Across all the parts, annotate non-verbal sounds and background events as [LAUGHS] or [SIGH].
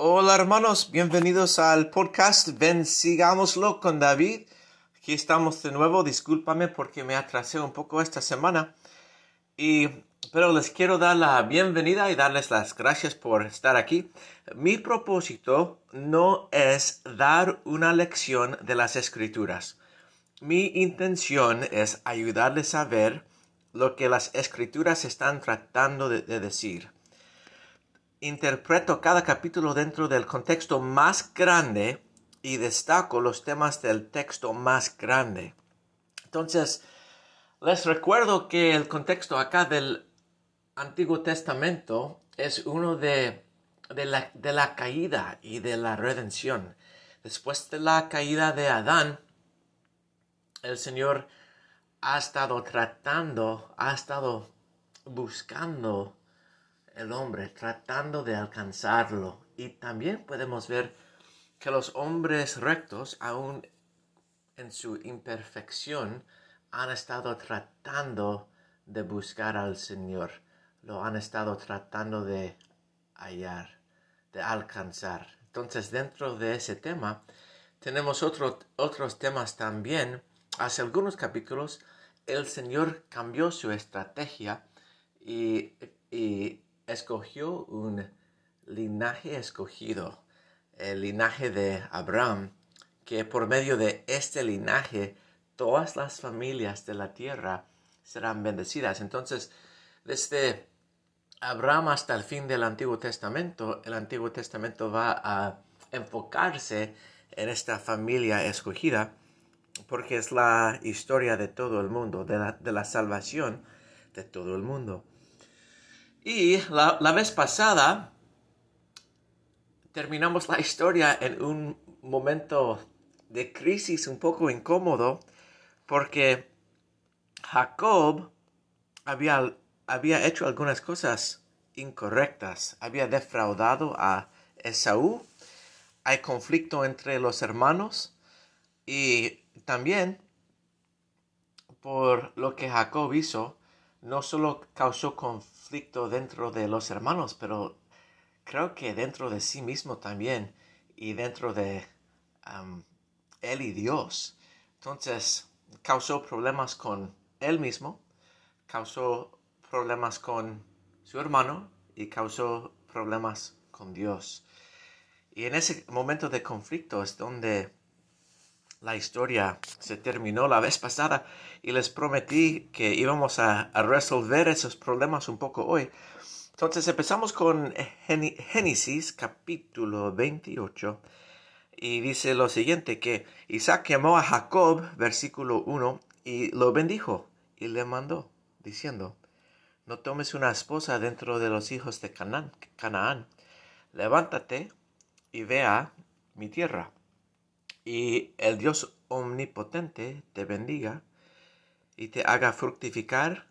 Hola hermanos, bienvenidos al podcast Ven Sigámoslo con David. Aquí estamos de nuevo, discúlpame porque me atrasé un poco esta semana. Y, pero les quiero dar la bienvenida y darles las gracias por estar aquí. Mi propósito no es dar una lección de las escrituras. Mi intención es ayudarles a ver lo que las escrituras están tratando de, de decir interpreto cada capítulo dentro del contexto más grande y destaco los temas del texto más grande. Entonces, les recuerdo que el contexto acá del Antiguo Testamento es uno de, de, la, de la caída y de la redención. Después de la caída de Adán, el Señor ha estado tratando, ha estado buscando el hombre tratando de alcanzarlo. Y también podemos ver que los hombres rectos, aún en su imperfección, han estado tratando de buscar al Señor. Lo han estado tratando de hallar, de alcanzar. Entonces, dentro de ese tema, tenemos otros temas también. Hace algunos capítulos, el Señor cambió su estrategia y, y escogió un linaje escogido, el linaje de Abraham, que por medio de este linaje todas las familias de la tierra serán bendecidas. Entonces, desde Abraham hasta el fin del Antiguo Testamento, el Antiguo Testamento va a enfocarse en esta familia escogida, porque es la historia de todo el mundo, de la, de la salvación de todo el mundo. Y la, vez pasada terminamos la historia en un momento de crisis un poco incómodo porque Jacob había, había hecho algunas cosas incorrectas, había defraudado a Esaú, hay conflicto entre los hermanos. Y también por lo que Jacob hizo, no solo causó conflicto dentro de los hermanos, pero creo que dentro de sí mismo también y dentro de él y Dios. Entonces causó problemas con él mismo, causó problemas con su hermano y causó problemas con Dios. Y en ese momento de conflicto es donde la historia se terminó la vez pasada y les prometí que íbamos a, resolver esos problemas un poco hoy. Entonces empezamos con Génesis capítulo 28 y dice lo siguiente que Isaac llamó a Jacob versículo 1 y lo bendijo y le mandó diciendo no tomes una esposa dentro de los hijos de Canaán, Canaán. levántate y vea mi tierra y el Dios omnipotente te bendiga y te haga fructificar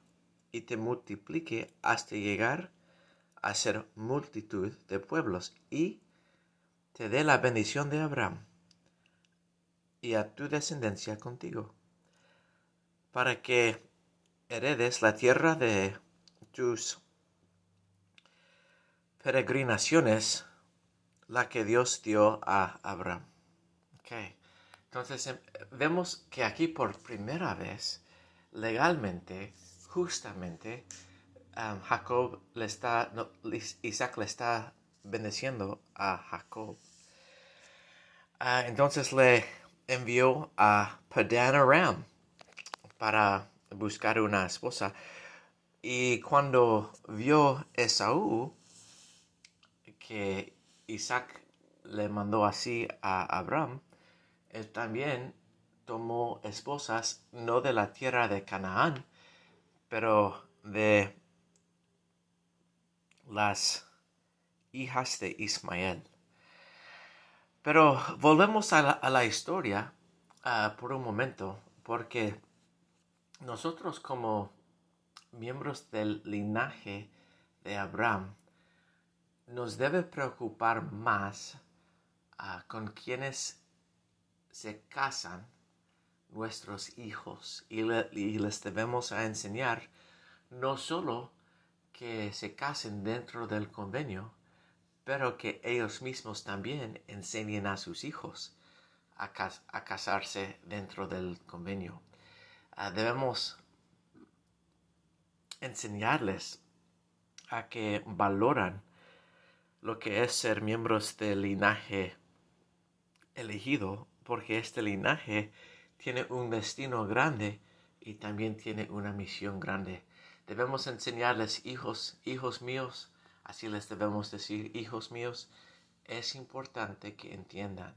y te multiplique hasta llegar a ser multitud de pueblos y te dé la bendición de Abraham y a tu descendencia contigo, para que heredes la tierra de tus peregrinaciones, la que Dios dio a Abraham. Entonces em, vemos que aquí por primera vez, legalmente, justamente, Jacob le está, Isaac le está bendeciendo a Jacob. Ah, entonces le envió a Padan Aram para buscar una esposa. Y cuando vio Esaú que Isaac le mandó así a Abraham, él también tomó esposas no de la tierra de Canaán, pero de las hijas de Ismael. Pero volvemos a la, historia ah, por un momento, porque nosotros como miembros del linaje de Abraham, nos debe preocupar más ah, con quienes se casan nuestros hijos y, les debemos enseñar no solo que se casen dentro del convenio, pero que ellos mismos también enseñen a sus hijos a, casarse dentro del convenio. Ah, debemos enseñarles a que valoran lo que es ser miembros del linaje elegido, porque este linaje tiene un destino grande y también tiene una misión grande. Debemos enseñarles, hijos, hijos míos, así les debemos decir, hijos míos, es importante que entiendan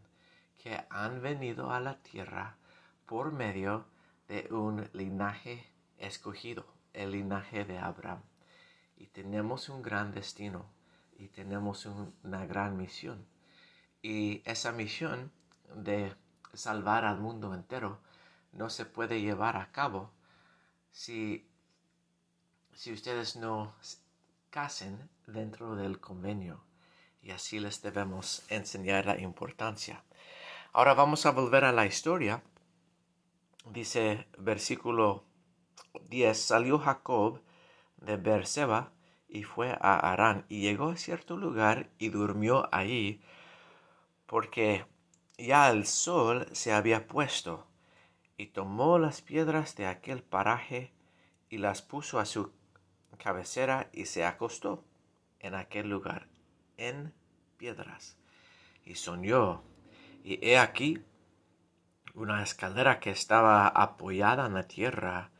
que han venido a la tierra por medio de un linaje escogido, el linaje de Abraham. Y tenemos un gran destino y tenemos una gran misión. Y esa misión de salvar al mundo entero no se puede llevar a cabo si, si ustedes no casen dentro del convenio. Y así les debemos enseñar la importancia. Ahora vamos a volver a la historia. Dice versículo 10, salió Jacob de Beerseba y fue a Arán y llegó a cierto lugar y durmió allí porque ya el sol se había puesto y tomó las piedras de aquel paraje y las puso a su cabecera y se acostó en aquel lugar en piedras. Y soñó y he aquí una escalera que estaba apoyada en la tierra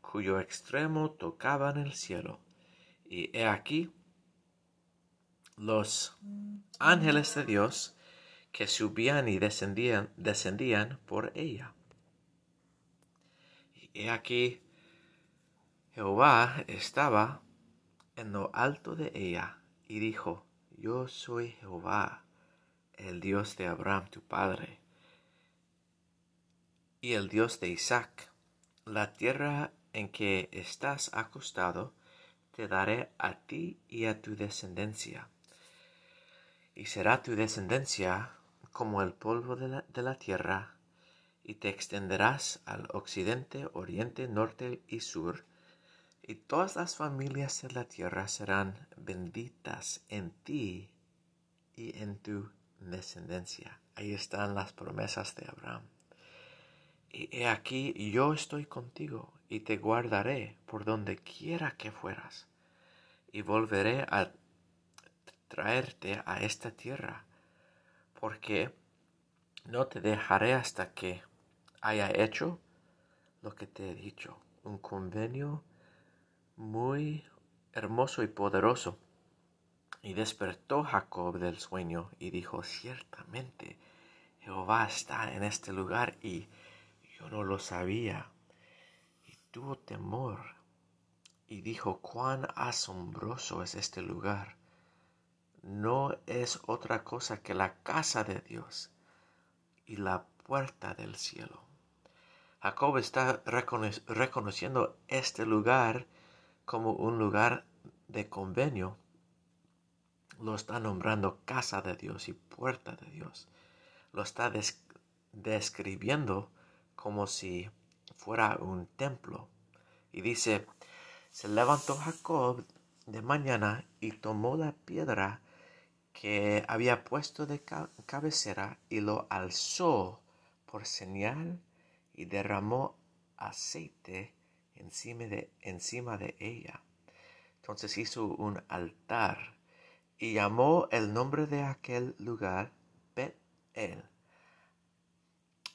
cuyo extremo tocaba en el cielo. Y he aquí los ángeles de Dios que subían y descendían, descendían por ella. Y aquí Jehová estaba en lo alto de ella y dijo, Yo soy Jehová, el Dios de Abraham tu padre, y el Dios de Isaac. La tierra en que estás acostado, te daré a ti y a tu descendencia. Y será tu descendencia como el polvo de la, tierra, y te extenderás al occidente, oriente, norte y sur, y todas las familias de la tierra serán benditas en ti y en tu descendencia. Ahí están las promesas de Abraham. Y he aquí yo estoy contigo y te guardaré por donde quiera que fueras, y volveré a traerte a esta tierra, porque no te dejaré hasta que haya hecho lo que te he dicho, un convenio muy hermoso y poderoso. Y despertó Jacob del sueño y dijo, ciertamente Jehová está en este lugar y yo no lo sabía tuvo temor y dijo, cuán asombroso es este lugar. No es otra cosa que la casa de Dios y la puerta del cielo. Jacob está reconociendo este lugar como un lugar de convenio. Lo está nombrando casa de Dios y puerta de Dios. Lo está describiendo como si fuera un templo. Y dice, se levantó Jacob de mañana y tomó la piedra que había puesto de cabecera y lo alzó por señal y derramó aceite encima de, encima de ella. Entonces hizo un altar y llamó el nombre de aquel lugar Bet-El.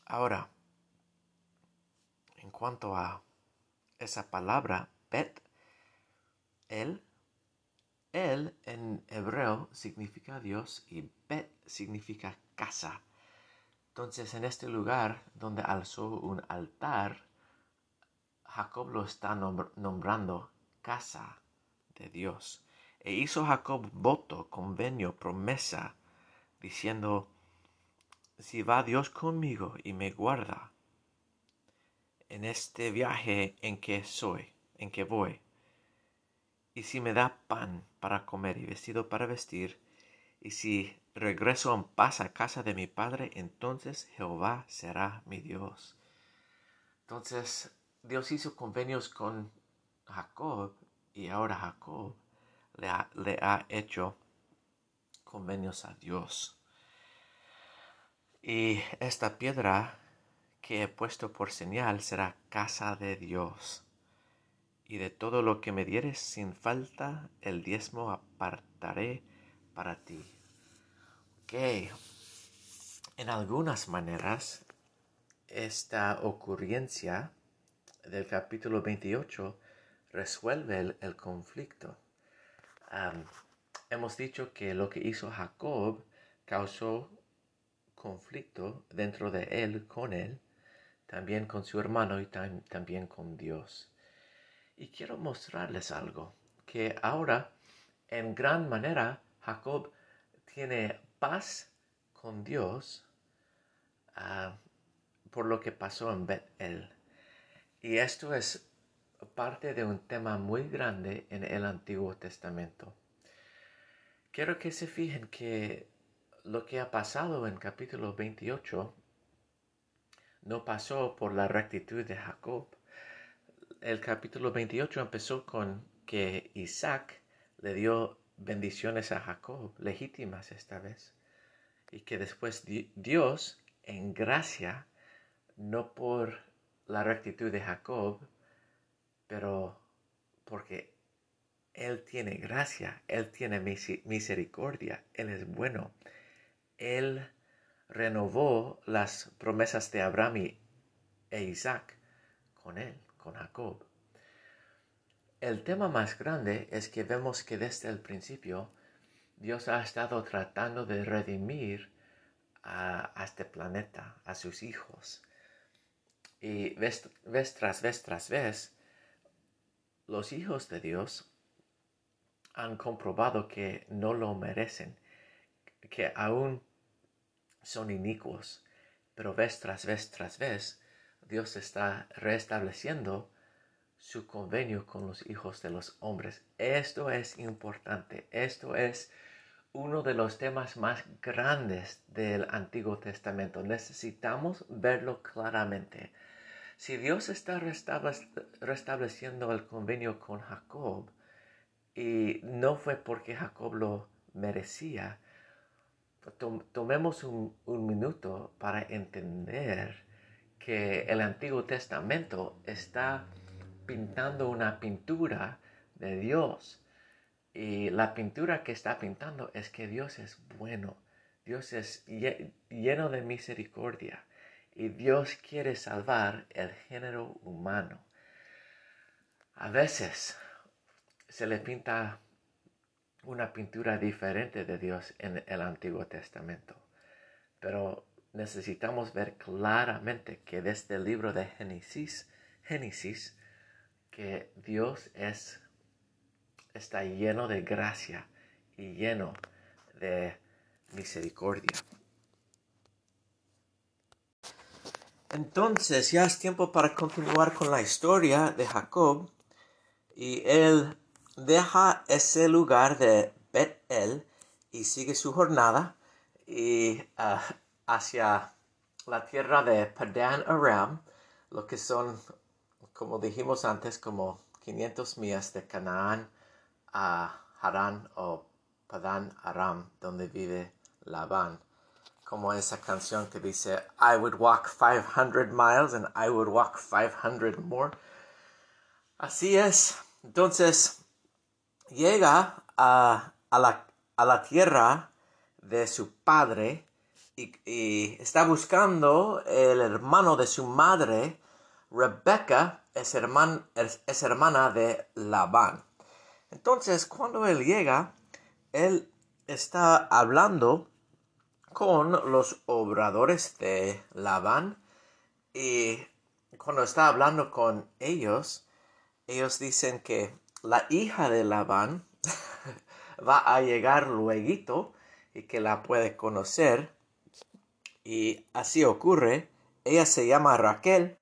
Ahora, en cuanto a esa palabra, Bet, él en hebreo significa Dios y Bet significa casa. Entonces en este lugar donde alzó un altar, Jacob lo está nombrando casa de Dios. E hizo Jacob voto, convenio, promesa, diciendo, si va Dios conmigo y me guarda, en este viaje en que soy, en que voy. Y si me da pan para comer y vestido para vestir, y si regreso en paz a casa de mi padre, entonces Jehová será mi Dios. Entonces Dios hizo convenios con Jacob y ahora Jacob le ha, hecho convenios a Dios. Y esta piedra que he puesto por señal será casa de Dios. Y de todo lo que me dieres sin falta, el diezmo apartaré para ti. Ok. En algunas maneras, esta ocurrencia del capítulo 28 resuelve el, conflicto. hemos dicho que lo que hizo Jacob causó conflicto dentro de él con él, también con su hermano y también con Dios. Y quiero mostrarles algo, que ahora en gran manera Jacob tiene paz con Dios ah, por lo que pasó en Betel. Y esto es parte de un tema muy grande en el Antiguo Testamento. Quiero que se fijen que lo que ha pasado en capítulo 28 no pasó por la rectitud de Jacob. El capítulo 28 empezó con que Isaac le dio bendiciones a Jacob, legítimas esta vez, y que después Dios, en gracia, no por la rectitud de Jacob, pero porque Él tiene gracia, Él tiene misericordia, Él es bueno. Él renovó las promesas de Abraham e Isaac con Él, con Jacob. El tema más grande es que vemos que desde el principio Dios ha estado tratando de redimir a, este planeta, a sus hijos. Y vez, tras vez tras vez, los hijos de Dios han comprobado que no lo merecen, que aún son inicuos, pero vez tras vez tras vez Dios está restableciendo su convenio con los hijos de los hombres. Esto es importante, esto es uno de los temas más grandes del Antiguo Testamento. Necesitamos verlo claramente. Si Dios está restableciendo el convenio con Jacob y no fue porque Jacob lo merecía, tomemos un, minuto para entender que el Antiguo Testamento está pintando una pintura de Dios. Y la pintura que está pintando es que Dios es bueno, Dios es lleno de misericordia y Dios quiere salvar el género humano. A veces se le pinta una pintura diferente de Dios en el Antiguo Testamento, pero necesitamos ver claramente que desde el libro de Génesis, Génesis que Dios es está lleno de gracia y lleno de misericordia. Entonces ya es tiempo para continuar con la historia de Jacob y él deja ese lugar de Betel y sigue su jornada y ah, hacia la tierra de Padan Aram, lo que son, como dijimos antes, como 500 millas de Canaán a Harán o Padan Aram, donde vive Labán como esa canción que dice, I would walk 500 miles and I would walk 500 more. Así es. Entonces, llega a, la, a la, tierra de su padre y, está buscando el hermano de su madre. Rebecca es, es hermana de Labán. Entonces, cuando él llega, él está hablando con los obradores de Labán y cuando está hablando con ellos, ellos dicen que la hija de Labán [LAUGHS] va a llegar luego y que la puede conocer. Y así ocurre. Ella se llama Raquel.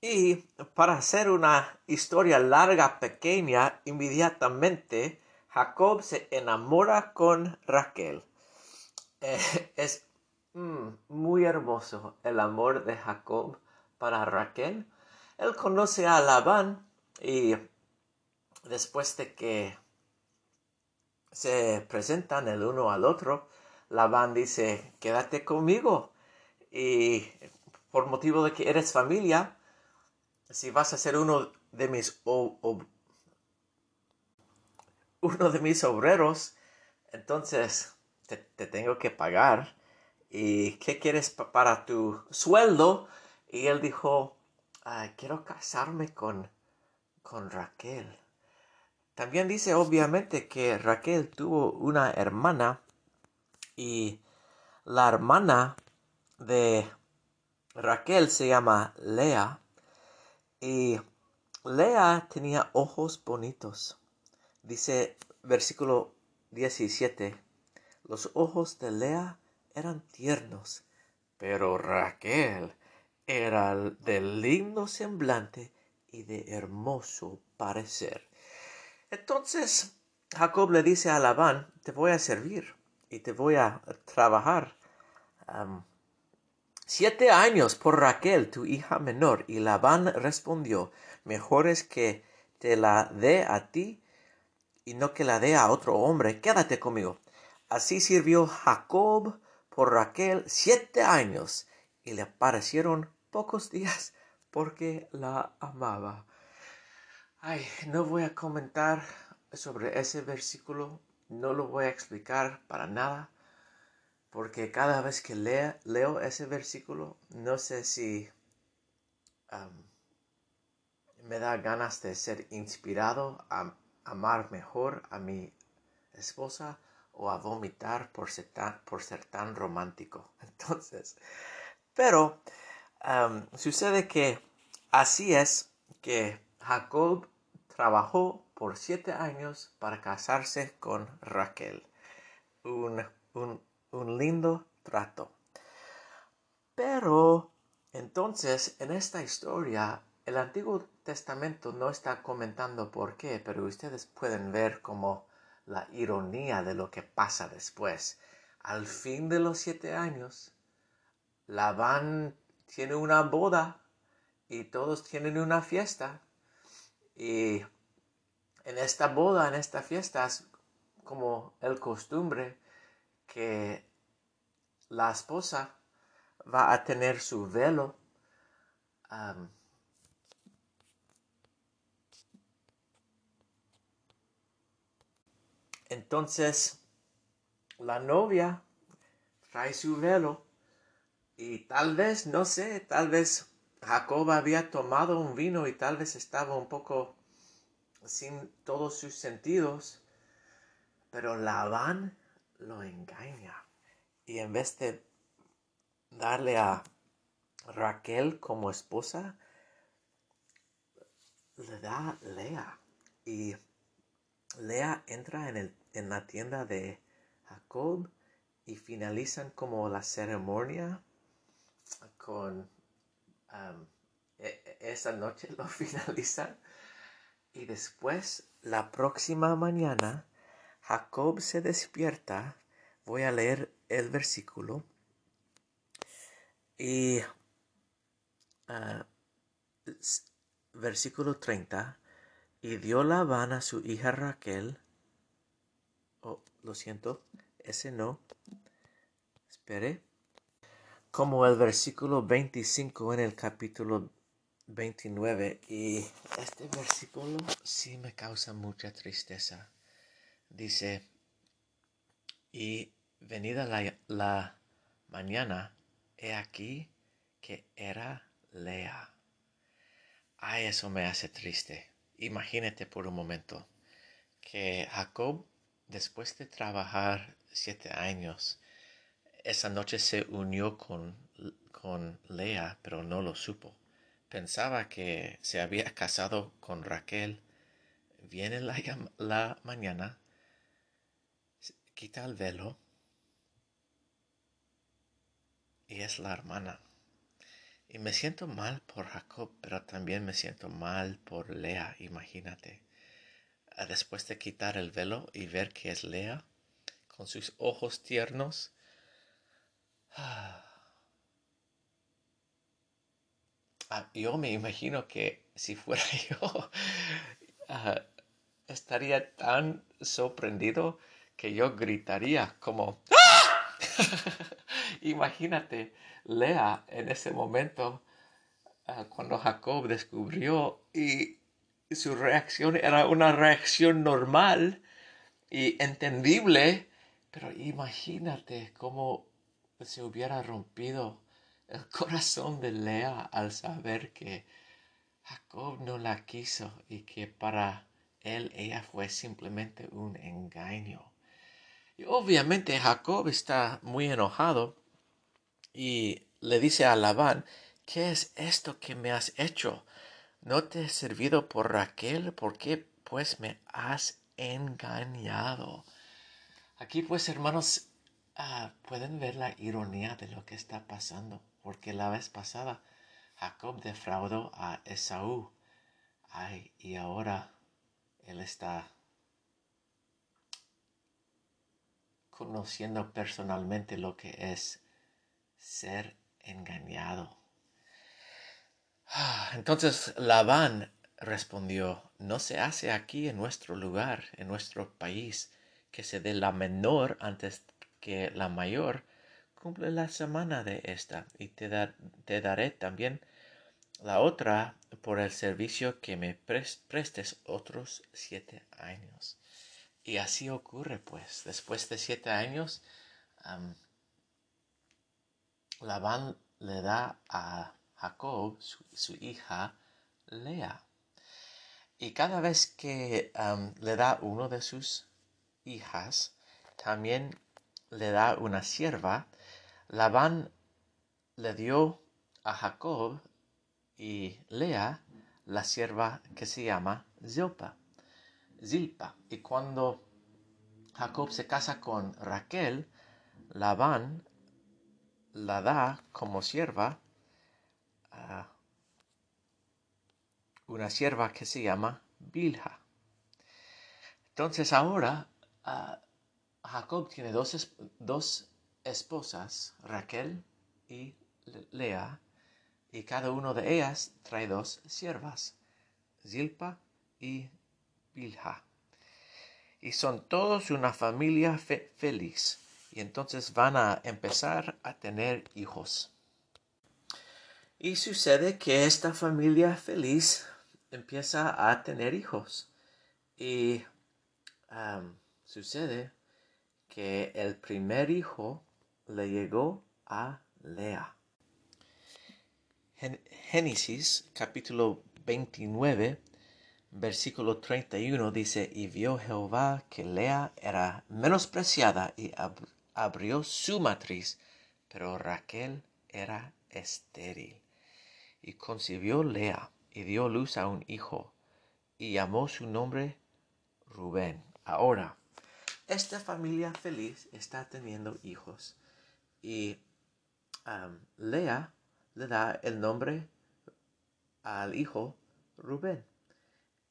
Y para hacer una historia larga, pequeña, inmediatamente Jacob se enamora con Raquel. [LAUGHS] es mm, muy hermoso el amor de Jacob para Raquel. Él conoce a Labán y después de que se presentan el uno al otro, Labán dice, quédate conmigo. Y por motivo de que eres familia, si vas a ser uno de mis uno de mis obreros, entonces te, tengo que pagar. ¿Y qué quieres para tu sueldo? Y él dijo, quiero casarme con, con Raquel. También dice obviamente que Raquel tuvo una hermana y la hermana de Raquel se llama Lea y Lea tenía ojos bonitos. Dice versículo 17, los ojos de Lea eran tiernos, pero Raquel era de lindo semblante y de hermoso parecer. Entonces Jacob le dice a Labán, te voy a servir y te voy a trabajar. siete años por Raquel, tu hija menor. Y Labán respondió, mejor es que te la dé a ti y no que la dé a otro hombre. Quédate conmigo. Así sirvió Jacob por Raquel siete años y le parecieron pocos días porque la amaba. Ay, no voy a comentar sobre ese versículo no lo voy a explicar para nada, porque cada vez que leo ese versículo, no sé si me da ganas de ser inspirado a amar mejor a mi esposa o a vomitar por ser tan, romántico. [LAUGHS] Entonces, pero sucede que así es que Jacob trabajó por siete años para casarse con Raquel. Un, un, lindo trato. Pero entonces en esta historia el Antiguo Testamento no está comentando por qué, pero ustedes pueden ver como la ironía de lo que pasa después. Al fin de los siete años, Labán tiene una boda y todos tienen una fiesta. Y en esta boda, en esta fiesta, es como el costumbre que la esposa va a tener su velo entonces la novia trae su velo y tal vez, no sé, tal vez Jacob había tomado un vino y tal vez estaba un poco sin todos sus sentidos, pero Labán lo engaña. Y en vez de darle a Raquel como esposa, le da Lea. Y Lea entra en, el, en la tienda de Jacob y finalizan como la ceremonia con e, e, esa noche lo [LAUGHS] finalizan y después, la próxima mañana, Jacob se despierta. Voy a leer el versículo. Y ah, versículo 30. Y dio Labán a su hija Raquel. Oh, lo siento, ese no. Espere. Como el versículo 25 en el capítulo 29 y este versículo sí me causa mucha tristeza. Dice, y venida la, la mañana, he aquí que era Lea. A eso me hace triste. Imagínate por un momento que Jacob, después de trabajar siete años, esa noche se unió con, con Lea, pero no lo supo pensaba que se había [LAUGHS] casado con Raquel. Viene la, la mañana, quita el velo y es la hermana. Y me siento mal por Jacob, pero también me siento mal por Lea, imagínate. Ah, después de quitar el velo y ver que es Lea, con sus ojos tiernos, ah, Ah, yo me imagino que si fuera [LAUGHS] yo, ah, estaría tan sorprendido que yo gritaría como ¡Ah! [LAUGHS] Imagínate, Lea en ese momento, ah, cuando Jacob descubrió y su reacción era una reacción normal y entendible, pero imagínate cómo se hubiera rompido el corazón de Lea al saber que Jacob no la quiso y que para él ella fue simplemente un engaño. Y obviamente Jacob está muy enojado y le dice a Labán, ¿qué es esto que me has hecho? ¿No te he servido por Raquel? ¿Por qué pues me has engañado? Aquí pues hermanos ah, pueden ver la ironía de lo que está pasando, porque la vez pasada Jacob defraudó a Esaú. Ay, y ahora él está conociendo personalmente lo que es ser engañado. Ah, entonces Labán respondió, no se hace aquí en nuestro lugar, en nuestro país, que se dé la menor antes que la mayor, cumple la semana de esta, y te, daré también la otra por el servicio que me prestes otros siete años. Y así ocurre, pues, después de siete años, Labán le da a Jacob, su, hija, Lea. Y cada vez que le da uno de sus hijas, también le da una sierva. Labán le dio a Jacob y Lea la sierva que se llama Zilpa. Zilpa. Y cuando Jacob se casa con Raquel, Labán la da como sierva una sierva que se llama Bilha. Entonces ahora Jacob tiene dos, dos esposas, Raquel y Lea, y cada una de ellas trae dos siervas, Zilpa y Bilha. Y son todos una familia feliz. Y entonces van a empezar a tener hijos. Y sucede que esta familia feliz empieza a tener hijos. Y sucede que el primer hijo le llegó a Lea. Génesis capítulo 29 versículo 31 dice, y vio Jehová que Lea era menospreciada y abrió su matriz, pero Raquel era estéril. Y concibió Lea y dio luz a un hijo, y llamó su nombre Rubén. Ahora, esta familia feliz está teniendo hijos, y Lea le da el nombre al hijo Rubén.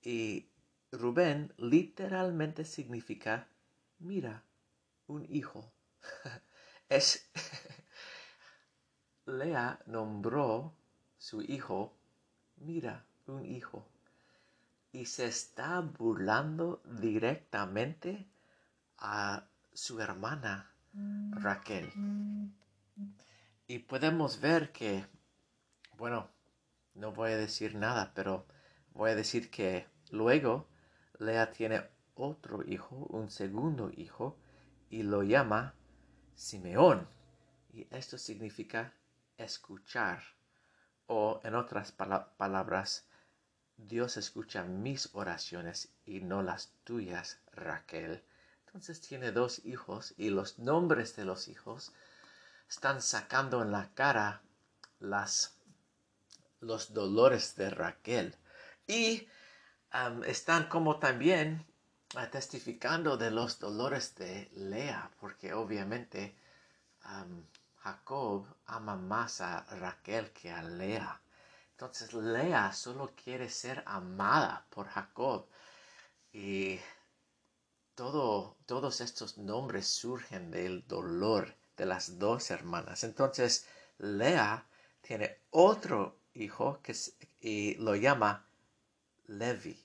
Y Rubén literalmente significa, mira, un hijo. [LAUGHS] es [LAUGHS] Lea nombró su hijo mira, un hijo. Y se está burlando directamente a su hermana Raquel. Y podemos ver que, bueno, no voy a decir nada, pero voy a decir que luego Lea tiene otro hijo, un segundo hijo, y lo llama Simeón. Y esto significa escuchar. O en otras palabras, Dios escucha mis oraciones y no las tuyas, Raquel. Entonces tiene dos hijos y los nombres de los hijos están sacando en la cara los dolores de Raquel. Y están como también testificando de los dolores de Lea, porque obviamente Jacob ama más a Raquel que a Lea. Entonces Lea solo quiere ser amada por Jacob. Y todo, todos estos nombres surgen del dolor de las dos hermanas. Entonces Lea tiene otro hijo que y lo llama Levi.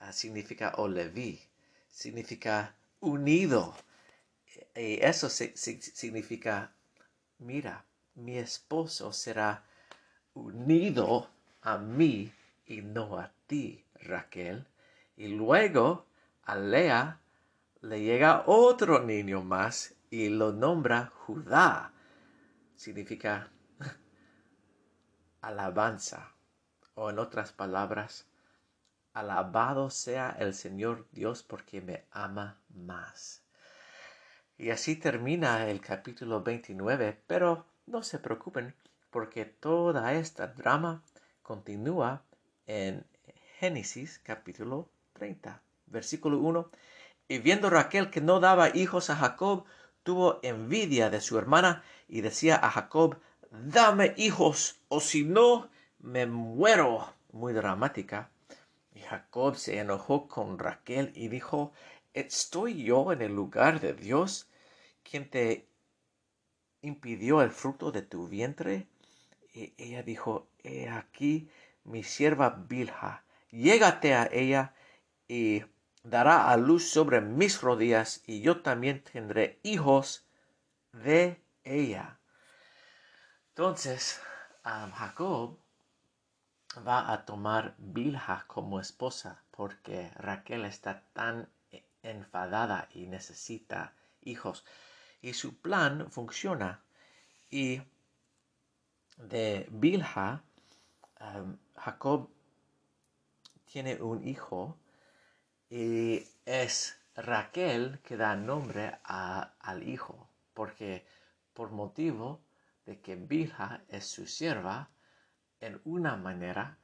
Ah, significa o Levi. Significa unido. Y eso significa, mira, mi esposo será unido a mí y no a ti, Raquel. Y luego a Lea le llega otro niño más y lo nombra Judá. Significa [LAUGHS] alabanza. O en otras palabras, alabado sea el Señor Dios porque me ama más. Y así termina el capítulo 29, pero no se preocupen porque toda esta drama continúa en Génesis capítulo 30, versículo 1. Y viendo Raquel que no daba hijos a Jacob, tuvo envidia de su hermana y decía a Jacob, dame hijos, o si no, me muero. Muy dramática. Y Jacob se enojó con Raquel y dijo, ¿estoy yo en el lugar de Dios, quien te impidió el fruto de tu vientre? Y ella dijo, he aquí mi sierva Bilha, llégate a ella y dará a luz sobre mis rodillas, y yo también tendré hijos de ella. Entonces, Jacob va a tomar Bilha como esposa porque Raquel está tan enfadada y necesita hijos. Y su plan funciona. Y de Bilha, Jacob tiene un hijo y es Raquel que da nombre al hijo, porque por motivo de que Bilha es su sierva, en una manera,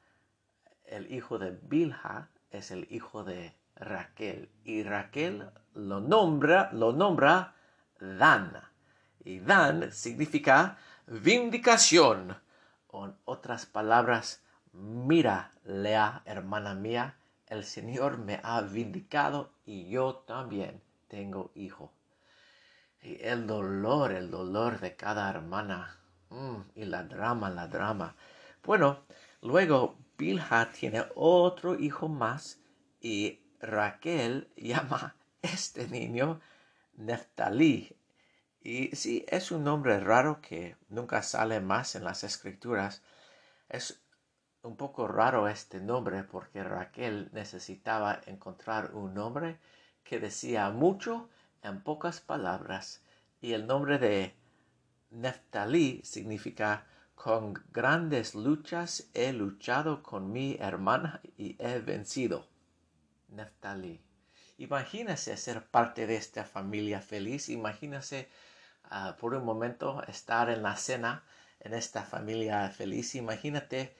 el hijo de Bilha es el hijo de Raquel y Raquel lo nombra, lo nombra Dan. Y Dan significa vindicación. En otras palabras, mira, Lea, hermana mía, el Señor me ha vindicado y yo también tengo hijo. Y el dolor, el dolor de cada hermana. Mm, y la drama, la drama. Bueno, luego Bilha tiene otro hijo más y Raquel [LAUGHS] llama este niño Neftalí. Y sí, es un nombre raro que nunca sale más en las escrituras. Es un poco raro este nombre porque Raquel necesitaba encontrar un nombre que decía mucho en pocas palabras. Y el nombre de Neftalí significa con grandes luchas he luchado con mi hermana y he vencido. Neftali. Imagínese ser parte de esta familia feliz. Imagínese ah, por un momento estar en la cena en esta familia feliz. Imagínate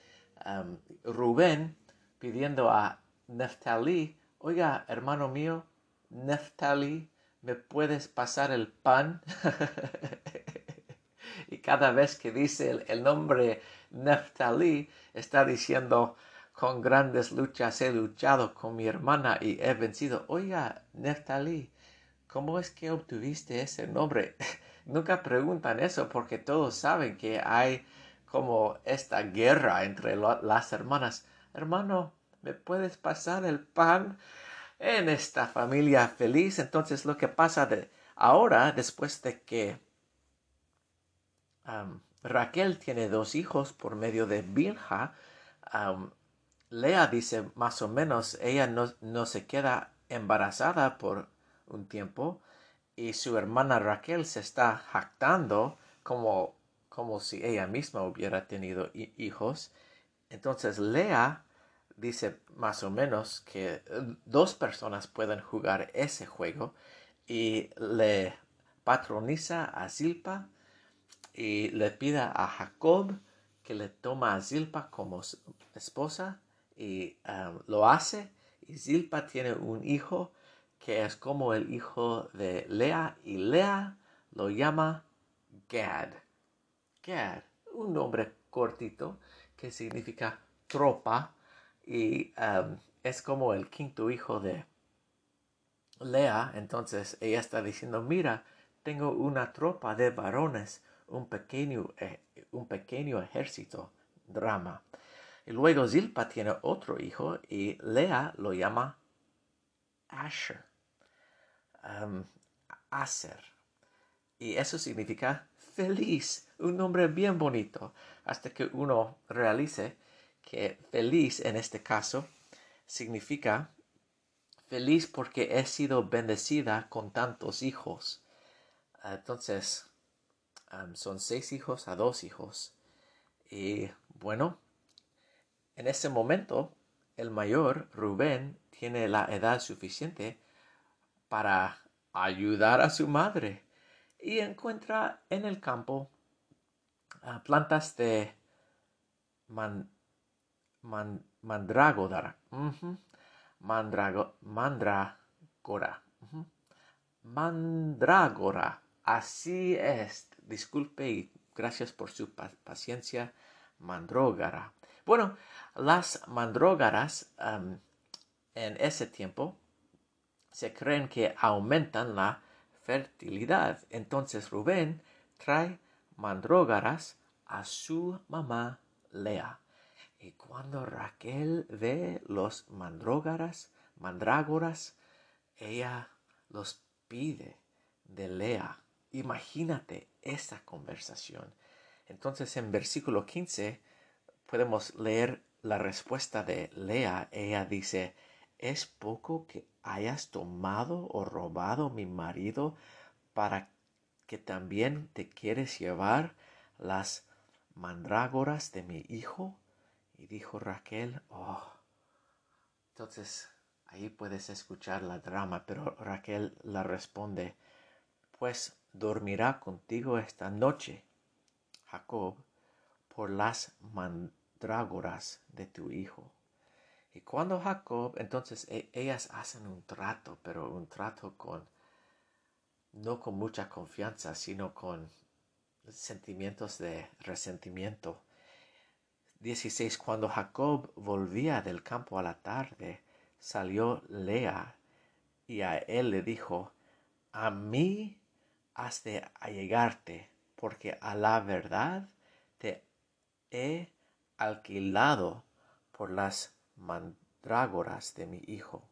Rubén pidiendo a Neftali, oiga, hermano mío, Neftali, ¿me puedes pasar el pan? [LAUGHS] y cada vez que dice el, nombre Neftali, está diciendo, con grandes luchas he luchado con mi hermana y he vencido. Oiga, Neftali, ¿cómo es que obtuviste ese nombre? [LAUGHS] Nunca preguntan eso porque todos saben que hay como esta guerra entre las hermanas. Hermano, ¿me puedes pasar el pan en esta familia feliz? Entonces lo que pasa de ahora, después de que Raquel tiene dos hijos por medio de Bilha. Lea dice más o menos, ella no, no, se queda embarazada por un tiempo y su hermana Raquel se está jactando como, como si ella misma hubiera tenido hijos. Entonces Lea dice más o menos que eh, dos personas pueden jugar ese juego y le patroniza a Zilpa y le pida a Jacob que le toma a Zilpa como esposa y um, lo hace y Zilpa tiene un hijo que es como el hijo de Lea y Lea lo llama Gad. Un nombre cortito que significa tropa y um, es como el quinto hijo de Lea. Entonces ella está diciendo, mira, tengo una tropa de varones un pequeño, eh, un pequeño ejército, drama. Y luego Zilpa tiene otro hijo y Lea lo llama Asher. hacer. Y eso significa feliz, un nombre bien bonito, hasta que uno realice que feliz en este caso significa feliz porque he sido bendecida con tantos hijos. Entonces, son seis hijos a dos hijos. Y bueno, en ese momento, el mayor, Rubén, tiene la edad suficiente para ayudar a su madre y encuentra en el campo ah, plantas de man, mandrágora. mandragora. Mandrágora. Así es. Disculpe y gracias por su paciencia. Mandrógara. Bueno, las mandrógaras en ese tiempo se creen que aumentan la fertilidad. Entonces Rubén trae mandrógaras a su mamá Lea. Y cuando Raquel ve los mandrógaras, mandrágoras, ella los pide de Lea. Imagínate esa conversación. Entonces en versículo 15 podemos leer la respuesta de Lea. Ella dice, ¿es poco que hayas tomado o robado mi marido para que también te quieres llevar las mandrágoras de mi hijo? Y dijo Raquel, oh. Entonces ahí puedes escuchar la drama, pero Raquel la responde, pues dormirá contigo esta noche, Jacob, por las mandrágoras de tu hijo. Y cuando Jacob, entonces e, ellas hacen un trato, pero un trato con, no con mucha confianza, sino con sentimientos de resentimiento. 16. Cuando Jacob volvía del campo a la tarde, salió Lea y a él le dijo, a mí has de allegarte, porque a la verdad te he alquilado por las mandrágoras de mi hijo.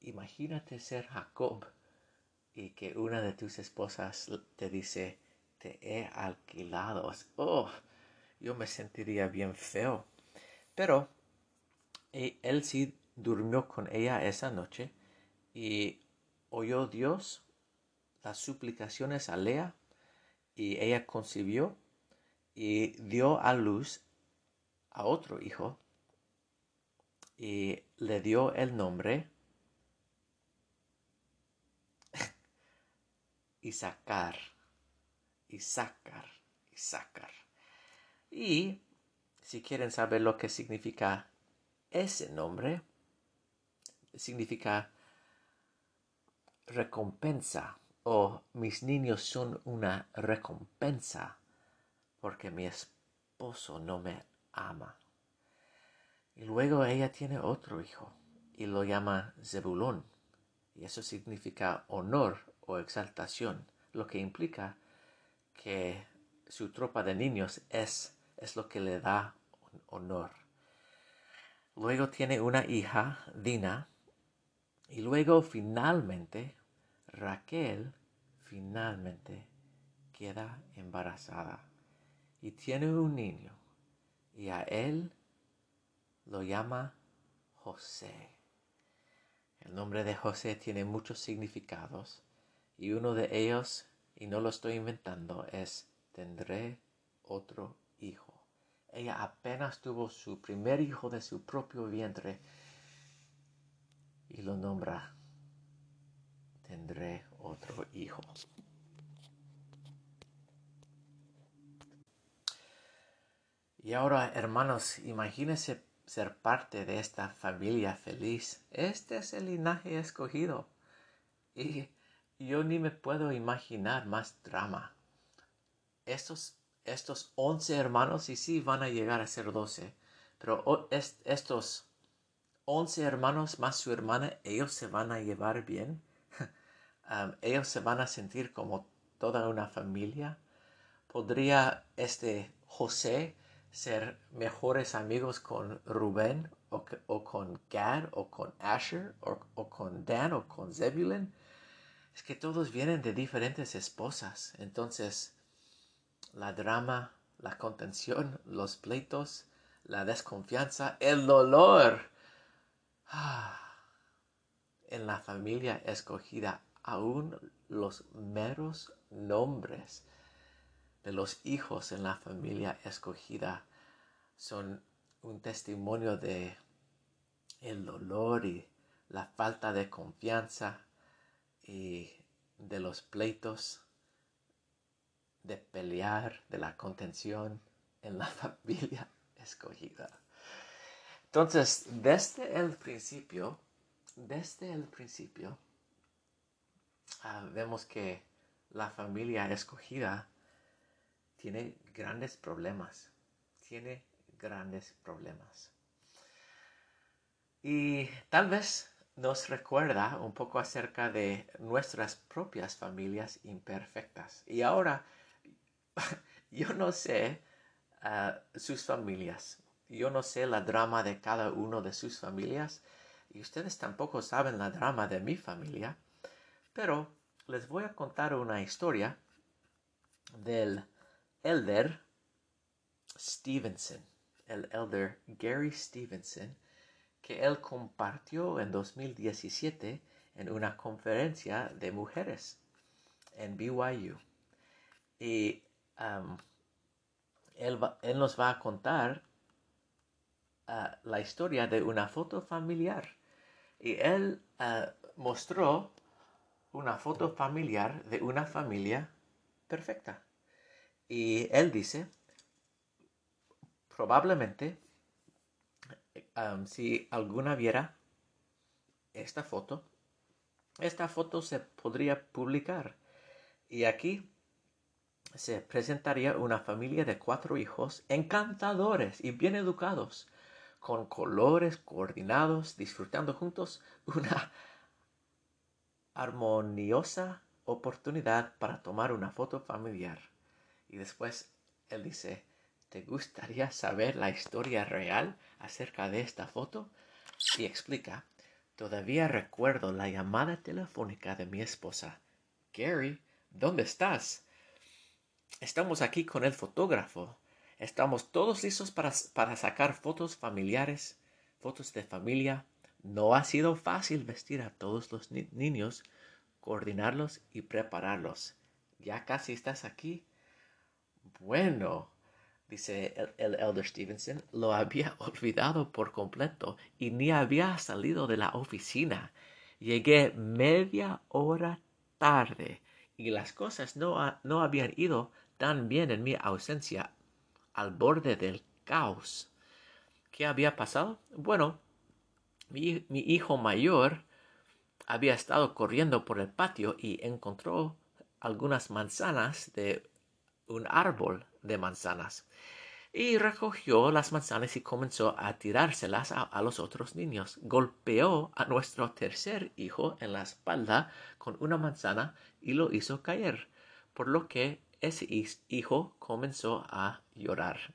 Imagínate ser Jacob y que una de tus esposas te dice, te he alquilado. Oh, yo me sentiría bien feo. Pero e, él sí durmió con ella esa noche y oyó Dios las suplicaciones a Lea y ella concibió y dio a luz a otro hijo y le dio el nombre [LAUGHS] Isaacar, Isaacar, Isaacar. Y si quieren saber lo que significa ese nombre, significa recompensa o mis niños son una recompensa porque mi esposo no me ama. Y luego ella tiene otro hijo y lo llama Zebulón. Y eso significa honor o exaltación, lo que implica que su tropa de niños es, es lo que le da honor. Luego tiene una hija, Dina, y luego finalmente Raquel finalmente queda embarazada y tiene un niño y a él lo llama José. El nombre de José tiene muchos significados y uno de ellos, y no lo estoy inventando, es tendré otro hijo. Ella apenas tuvo su primer hijo de su propio vientre y lo nombra tendré otro hijo. Y ahora, hermanos, imagínense ser parte de esta familia feliz. Este es el linaje escogido. Y yo ni me puedo imaginar más drama. Estos, estos 11 hermanos, y sí van a llegar a ser 12, pero estos 11 hermanos más su hermana, ellos se van a llevar bien. Um, [LAUGHS] ellos se van a sentir como toda una familia. ¿Podría este José ser mejores amigos con Rubén o, con Gad o con Asher o, con Dan o con Zebulun. es que todos vienen de diferentes esposas. Entonces, la drama, la contención, los pleitos, la desconfianza, el dolor. Ah, en la familia escogida, aún los meros nombres de los hijos en la familia escogida son un testimonio de el dolor y la falta de confianza y de los pleitos, de pelear, de la contención en la [LAUGHS] familia escogida. Entonces, desde el principio, desde el principio, ah, vemos que la familia escogida tiene grandes problemas, tiene grandes problemas. Y tal vez nos recuerda un poco acerca de nuestras propias familias imperfectas. Y ahora, [LAUGHS] yo no sé ah, sus familias, yo no sé la drama de cada uno de sus familias, y ustedes tampoco saben la drama de mi familia, pero les voy a contar una historia del elder Stevenson, el elder Gary Stevenson, que él compartió en 2017 en una conferencia de mujeres en BYU. Y um, él, nos va a contar uh, la historia de una foto familiar. Y él uh, mostró una foto familiar de una familia perfecta. Y él dice, probablemente, si alguna viera esta foto, esta foto se podría publicar. Y aquí se presentaría una familia de cuatro hijos encantadores y bien educados, con colores coordinados, disfrutando juntos una armoniosa oportunidad para tomar una foto familiar. Y después él dice, ¿te gustaría saber la historia real acerca de esta foto? Y explica, todavía recuerdo la llamada telefónica de mi esposa. Gary, ¿dónde estás? Estamos aquí con el fotógrafo. Estamos todos listos para, para sacar fotos familiares, fotos de familia. No ha sido fácil vestir a todos los niños, coordinarlos y prepararlos. ¿Ya casi estás aquí? Bueno, dice el, Elder Stevenson, lo había [LAUGHS] olvidado por completo y ni había salido de la oficina. Llegué media hora tarde y las cosas no, no habían ido tan bien en mi ausencia, al borde del caos. ¿Qué había pasado? Bueno, mi, mi hijo mayor había estado corriendo por el patio y encontró algunas manzanas de un árbol de manzanas y recogió las manzanas y comenzó a tirárselas a, los otros niños. Golpeó a nuestro tercer hijo en la espalda con una manzana y lo hizo caer, por lo que ese hijo comenzó a llorar.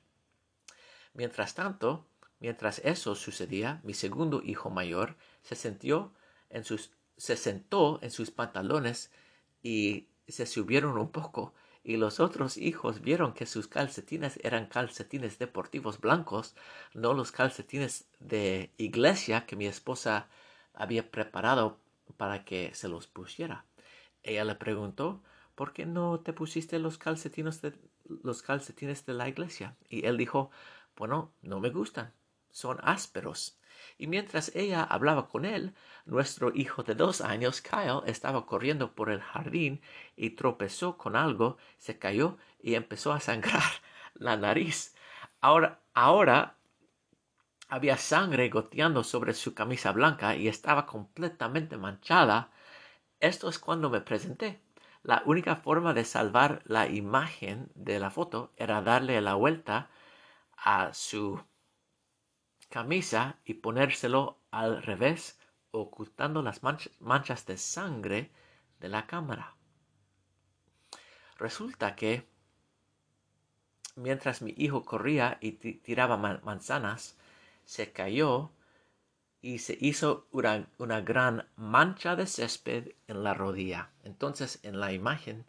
Mientras tanto, mientras eso sucedía, mi segundo hijo mayor se sintió en sus se sentó en sus pantalones y se subieron un poco y los otros hijos vieron que sus calcetines eran calcetines deportivos blancos, no los calcetines de iglesia que mi esposa había preparado para que se los pusiera. Ella le preguntó, ¿por qué no te pusiste los calcetines de, los calcetines de la iglesia? Y él dijo, bueno, no me gustan, son ásperos. Y mientras ella hablaba con él, nuestro hijo de dos años, Kyle, estaba corriendo por el jardín y tropezó con algo, se cayó y empezó a sangrar [LAUGHS] la nariz. Ahora, ahora había sangre goteando sobre su camisa blanca y estaba completamente manchada. Esto es cuando me presenté. La única forma de salvar la imagen de la foto era darle la vuelta a su camisa y ponérselo al revés, ocultando las manchas de sangre de la cámara. Resulta que mientras mi hijo corría y tiraba manzanas, se cayó y se hizo una, una, gran mancha de césped en la rodilla. Entonces, en la imagen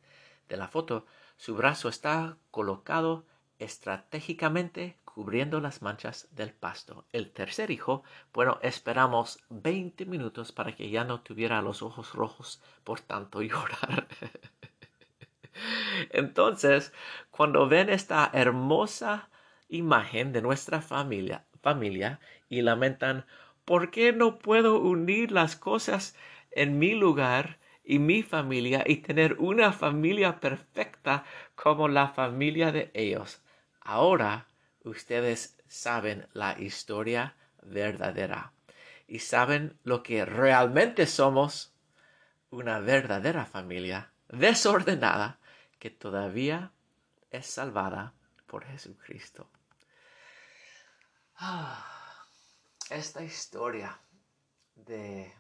de la foto, su brazo está colocado estratégicamente cubriendo las manchas del pasto. El tercer hijo, bueno, esperamos 20 minutos para que ya no tuviera los ojos rojos por tanto [LAUGHS] llorar. Entonces, cuando ven esta hermosa imagen de nuestra familia, familia y lamentan, ¿por qué no puedo unir las cosas en mi lugar y mi familia y tener una familia perfecta como la familia de ellos? Ahora ustedes saben la historia verdadera y saben lo que realmente somos, una verdadera familia desordenada que todavía es salvada por Jesucristo. Ah, esta historia de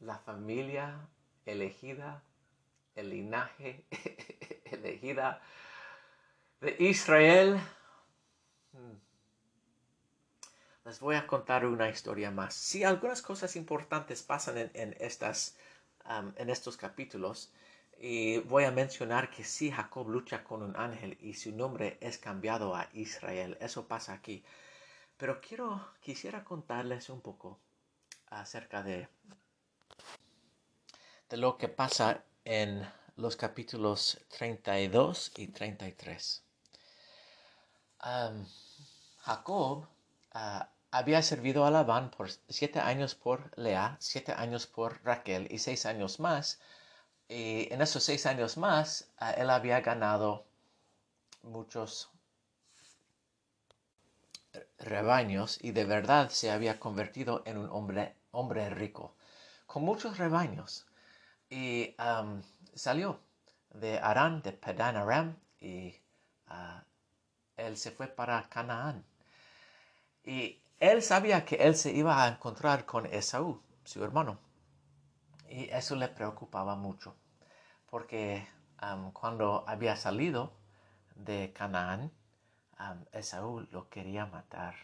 la familia elegida, el linaje [LAUGHS] elegida de Israel. Hmm. Les voy a contar una historia más. Sí, algunas cosas importantes pasan en, estas, en estos capítulos. Y voy a mencionar que sí, Jacob lucha con un ángel y su nombre es cambiado a Israel. Eso pasa aquí. Pero quiero, quisiera contarles un poco acerca de, de lo que pasa en los capítulos 32 y 33. Jacob ah, había servido a Labán por siete años por Lea, siete años por Raquel y seis años más y en esos seis años más, ah, él había ganado muchos rebaños y de verdad se había convertido en un hombre, hombre rico, con muchos rebaños. Y salió de Arán, de Padan Aram, y ah, él se fue para Canaán. Y él sabía que él se iba a encontrar con Esaú, su hermano. Y eso le preocupaba mucho, porque cuando había salido de Canaán, Esaú lo quería matar.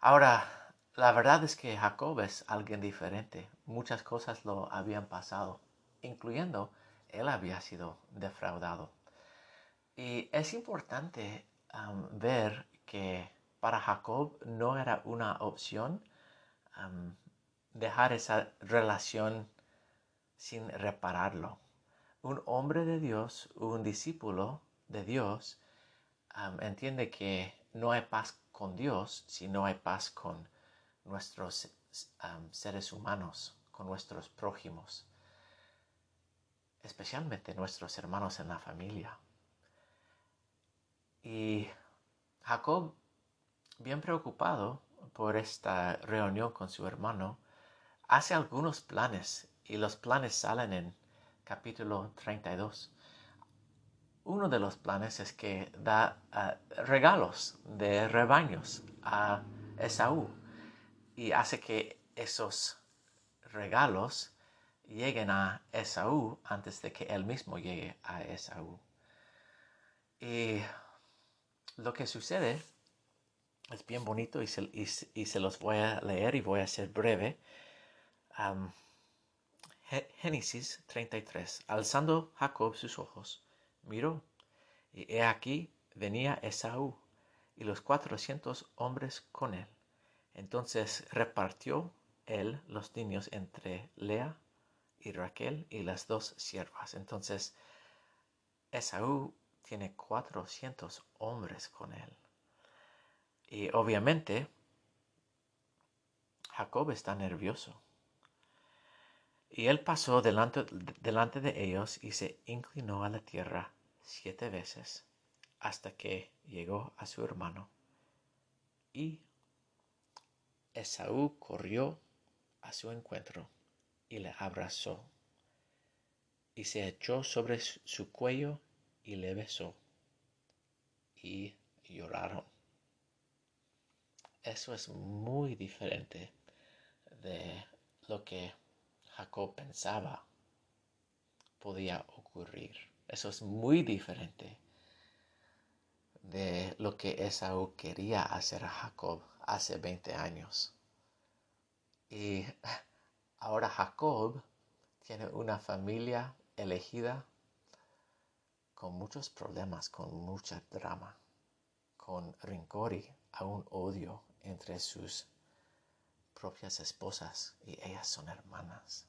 Ahora, la verdad es que Jacob es alguien diferente. Muchas cosas lo habían pasado, incluyendo él había sido defraudado. Y es importante ver que para Jacob no era una opción dejar esa relación sin repararlo. Un hombre de Dios, un discípulo de Dios, entiende que no hay paz con Dios si no hay paz con nuestros seres humanos, con nuestros prójimos, especialmente nuestros hermanos en la familia. Y Jacob, bien preocupado por esta reunión con su hermano, hace algunos planes y los planes salen en capítulo 32. Uno de los planes es que da ah, regalos de rebaños a Esaú y hace que esos regalos lleguen a Esaú antes de que él mismo llegue a Esaú. Y lo que sucede es bien bonito y se, los voy a leer y voy a ser breve. Génesis 33. Alzando Jacob sus ojos, miró, y he aquí venía Esaú y los cuatrocientos hombres con él. Entonces repartió él los niños entre Lea y Raquel y las dos siervas. Entonces Esaú tiene cuatrocientos hombres con él. Y obviamente Jacob está nervioso. Y él pasó delante, delante de ellos y se inclinó a la tierra siete veces hasta que llegó a su hermano. Y Esaú corrió a su encuentro y le abrazó y se echó sobre su cuello y le besó y lloraron. Eso es muy diferente de lo que Jacob pensaba podía ocurrir. Eso es muy diferente de lo que Esaú quería hacer a Jacob hace 20 años. Y ahora Jacob tiene una familia elegida con muchos problemas, con mucha drama, con rencor y aún odio entre sus propias esposas y ellas son hermanas.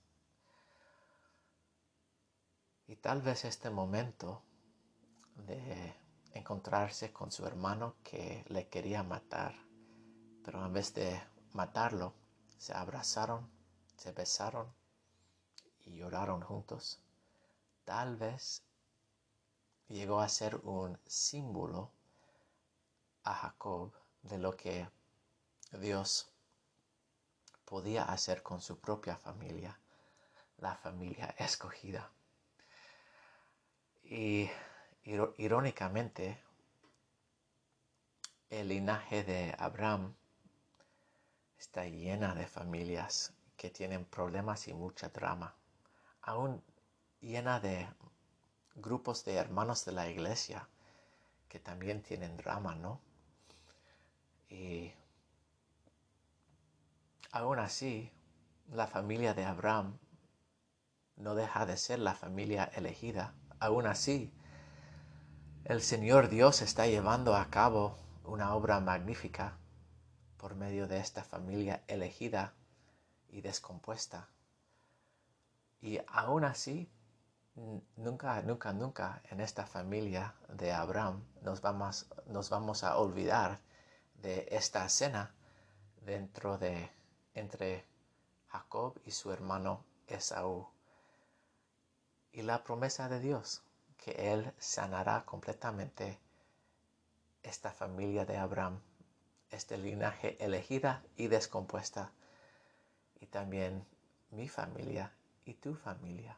Y tal vez este momento de encontrarse con su hermano que le quería matar, pero en vez de matarlo, se abrazaron, se besaron y lloraron juntos. Tal vez llegó a ser un símbolo a Jacob de lo que Dios podía hacer con su propia familia, la familia escogida. Y irónicamente, el linaje de Abraham está llena de familias que tienen problemas y mucha drama, aún llena de grupos de hermanos de la iglesia que también tienen drama, ¿no? Y aún así, la familia de Abraham no deja de ser la familia elegida. Aún así, el Señor Dios está llevando a cabo una obra magnífica por medio de esta familia elegida y descompuesta. Y aún así, nunca, nunca, nunca en esta familia de Abraham nos vamos, nos vamos a olvidar de esta escena dentro de entre Jacob y su hermano Esaú. Y la promesa de Dios, que Él sanará completamente esta familia de Abraham, este linaje elegida y descompuesta, y también mi familia y tu familia.